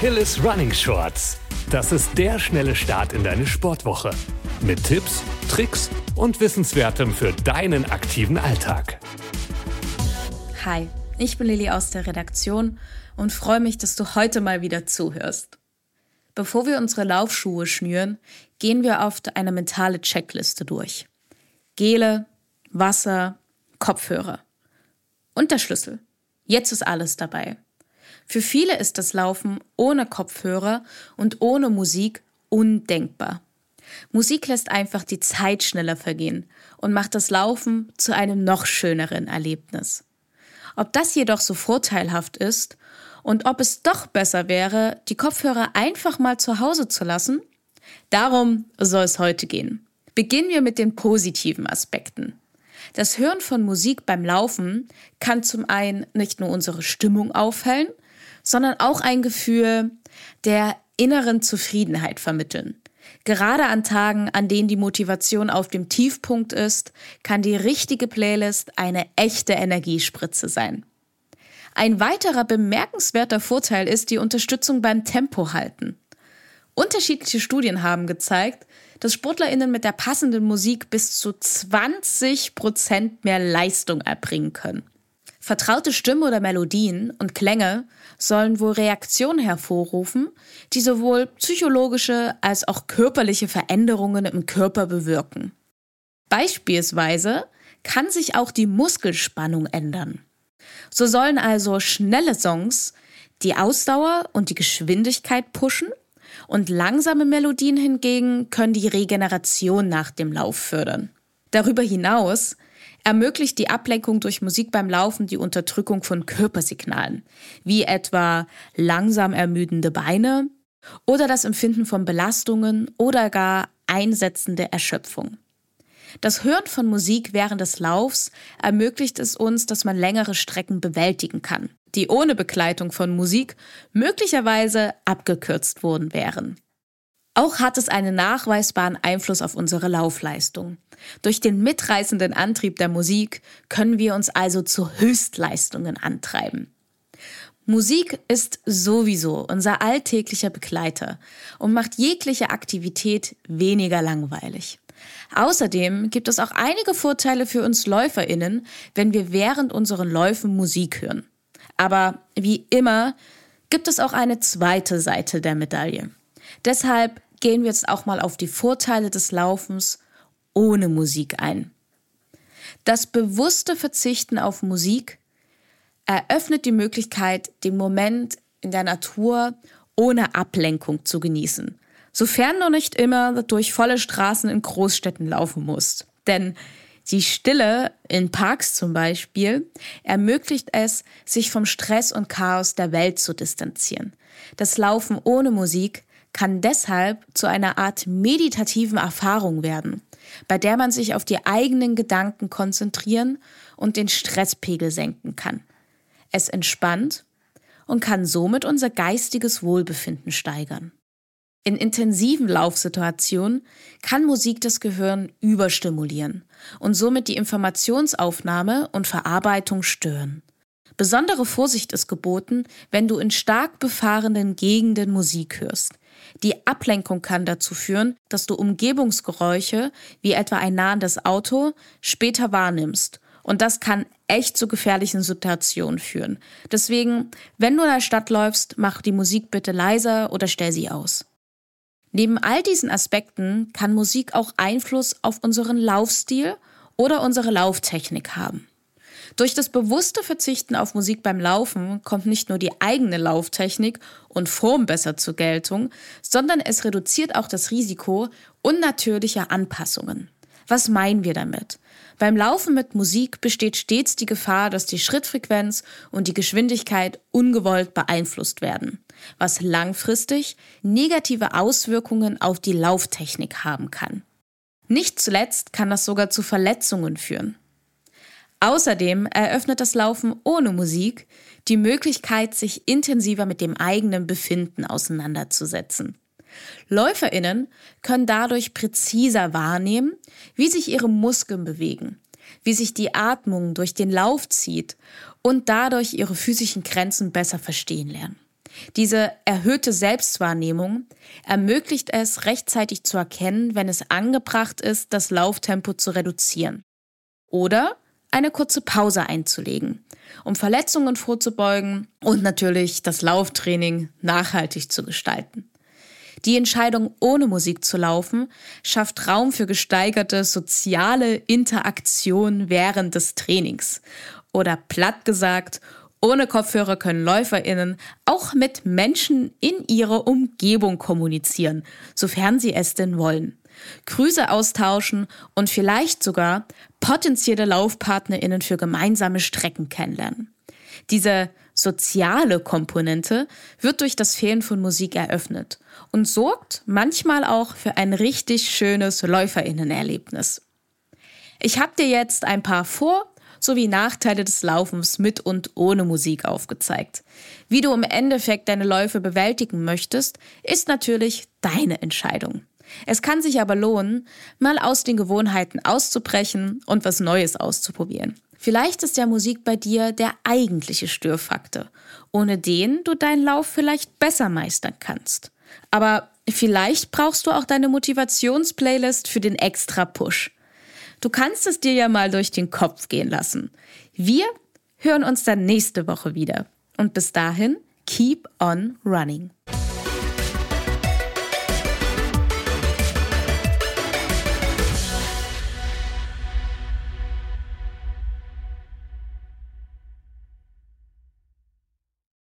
Achilles Running Shorts. Das ist der schnelle Start in deine Sportwoche. Mit Tipps, Tricks und Wissenswertem für deinen aktiven Alltag. Hi, ich bin Lilly aus der Redaktion und freue mich, dass du heute mal wieder zuhörst. Bevor wir unsere Laufschuhe schnüren, gehen wir oft eine mentale Checkliste durch. Gele, Wasser, Kopfhörer. Und der Schlüssel. Jetzt ist alles dabei. Für viele ist das Laufen ohne Kopfhörer und ohne Musik undenkbar. Musik lässt einfach die Zeit schneller vergehen und macht das Laufen zu einem noch schöneren Erlebnis. Ob das jedoch so vorteilhaft ist und ob es doch besser wäre, die Kopfhörer einfach mal zu Hause zu lassen, darum soll es heute gehen. Beginnen wir mit den positiven Aspekten. Das Hören von Musik beim Laufen kann zum einen nicht nur unsere Stimmung aufhellen, sondern auch ein Gefühl der inneren Zufriedenheit vermitteln. Gerade an Tagen, an denen die Motivation auf dem Tiefpunkt ist, kann die richtige Playlist eine echte Energiespritze sein. Ein weiterer bemerkenswerter Vorteil ist die Unterstützung beim Tempo halten. Unterschiedliche Studien haben gezeigt, dass SportlerInnen mit der passenden Musik bis zu 20 Prozent mehr Leistung erbringen können. Vertraute Stimmen oder Melodien und Klänge sollen wohl Reaktionen hervorrufen, die sowohl psychologische als auch körperliche Veränderungen im Körper bewirken. Beispielsweise kann sich auch die Muskelspannung ändern. So sollen also schnelle Songs die Ausdauer und die Geschwindigkeit pushen und langsame Melodien hingegen können die Regeneration nach dem Lauf fördern. Darüber hinaus ermöglicht die Ablenkung durch Musik beim Laufen die Unterdrückung von Körpersignalen, wie etwa langsam ermüdende Beine oder das Empfinden von Belastungen oder gar einsetzende Erschöpfung. Das Hören von Musik während des Laufs ermöglicht es uns, dass man längere Strecken bewältigen kann, die ohne Begleitung von Musik möglicherweise abgekürzt worden wären. Auch hat es einen nachweisbaren Einfluss auf unsere Laufleistung. Durch den mitreißenden Antrieb der Musik können wir uns also zu Höchstleistungen antreiben. Musik ist sowieso unser alltäglicher Begleiter und macht jegliche Aktivität weniger langweilig. Außerdem gibt es auch einige Vorteile für uns Läuferinnen, wenn wir während unseren Läufen Musik hören. Aber wie immer gibt es auch eine zweite Seite der Medaille. Deshalb gehen wir jetzt auch mal auf die Vorteile des Laufens ohne Musik ein. Das bewusste Verzichten auf Musik eröffnet die Möglichkeit, den Moment in der Natur ohne Ablenkung zu genießen, sofern du nicht immer durch volle Straßen in Großstädten laufen musst. Denn die Stille in Parks zum Beispiel ermöglicht es, sich vom Stress und Chaos der Welt zu distanzieren. Das Laufen ohne Musik kann deshalb zu einer Art meditativen Erfahrung werden, bei der man sich auf die eigenen Gedanken konzentrieren und den Stresspegel senken kann. Es entspannt und kann somit unser geistiges Wohlbefinden steigern. In intensiven Laufsituationen kann Musik das Gehirn überstimulieren und somit die Informationsaufnahme und Verarbeitung stören. Besondere Vorsicht ist geboten, wenn du in stark befahrenen Gegenden Musik hörst. Die Ablenkung kann dazu führen, dass du Umgebungsgeräusche, wie etwa ein nahendes Auto, später wahrnimmst. Und das kann echt zu gefährlichen Situationen führen. Deswegen, wenn du in der Stadt läufst, mach die Musik bitte leiser oder stell sie aus. Neben all diesen Aspekten kann Musik auch Einfluss auf unseren Laufstil oder unsere Lauftechnik haben. Durch das bewusste Verzichten auf Musik beim Laufen kommt nicht nur die eigene Lauftechnik und Form besser zur Geltung, sondern es reduziert auch das Risiko unnatürlicher Anpassungen. Was meinen wir damit? Beim Laufen mit Musik besteht stets die Gefahr, dass die Schrittfrequenz und die Geschwindigkeit ungewollt beeinflusst werden, was langfristig negative Auswirkungen auf die Lauftechnik haben kann. Nicht zuletzt kann das sogar zu Verletzungen führen. Außerdem eröffnet das Laufen ohne Musik die Möglichkeit, sich intensiver mit dem eigenen Befinden auseinanderzusetzen. Läuferinnen können dadurch präziser wahrnehmen, wie sich ihre Muskeln bewegen, wie sich die Atmung durch den Lauf zieht und dadurch ihre physischen Grenzen besser verstehen lernen. Diese erhöhte Selbstwahrnehmung ermöglicht es, rechtzeitig zu erkennen, wenn es angebracht ist, das Lauftempo zu reduzieren. Oder eine kurze Pause einzulegen, um Verletzungen vorzubeugen und natürlich das Lauftraining nachhaltig zu gestalten. Die Entscheidung, ohne Musik zu laufen, schafft Raum für gesteigerte soziale Interaktion während des Trainings. Oder platt gesagt, ohne Kopfhörer können Läuferinnen auch mit Menschen in ihrer Umgebung kommunizieren, sofern sie es denn wollen. Grüße austauschen und vielleicht sogar potenzielle Laufpartnerinnen für gemeinsame Strecken kennenlernen. Diese soziale Komponente wird durch das Fehlen von Musik eröffnet und sorgt manchmal auch für ein richtig schönes Läuferinnenerlebnis. Ich habe dir jetzt ein paar Vor- sowie Nachteile des Laufens mit und ohne Musik aufgezeigt. Wie du im Endeffekt deine Läufe bewältigen möchtest, ist natürlich deine Entscheidung. Es kann sich aber lohnen, mal aus den Gewohnheiten auszubrechen und was Neues auszuprobieren. Vielleicht ist ja Musik bei dir der eigentliche Störfaktor, ohne den du deinen Lauf vielleicht besser meistern kannst. Aber vielleicht brauchst du auch deine Motivationsplaylist für den extra Push. Du kannst es dir ja mal durch den Kopf gehen lassen. Wir hören uns dann nächste Woche wieder. Und bis dahin, keep on running.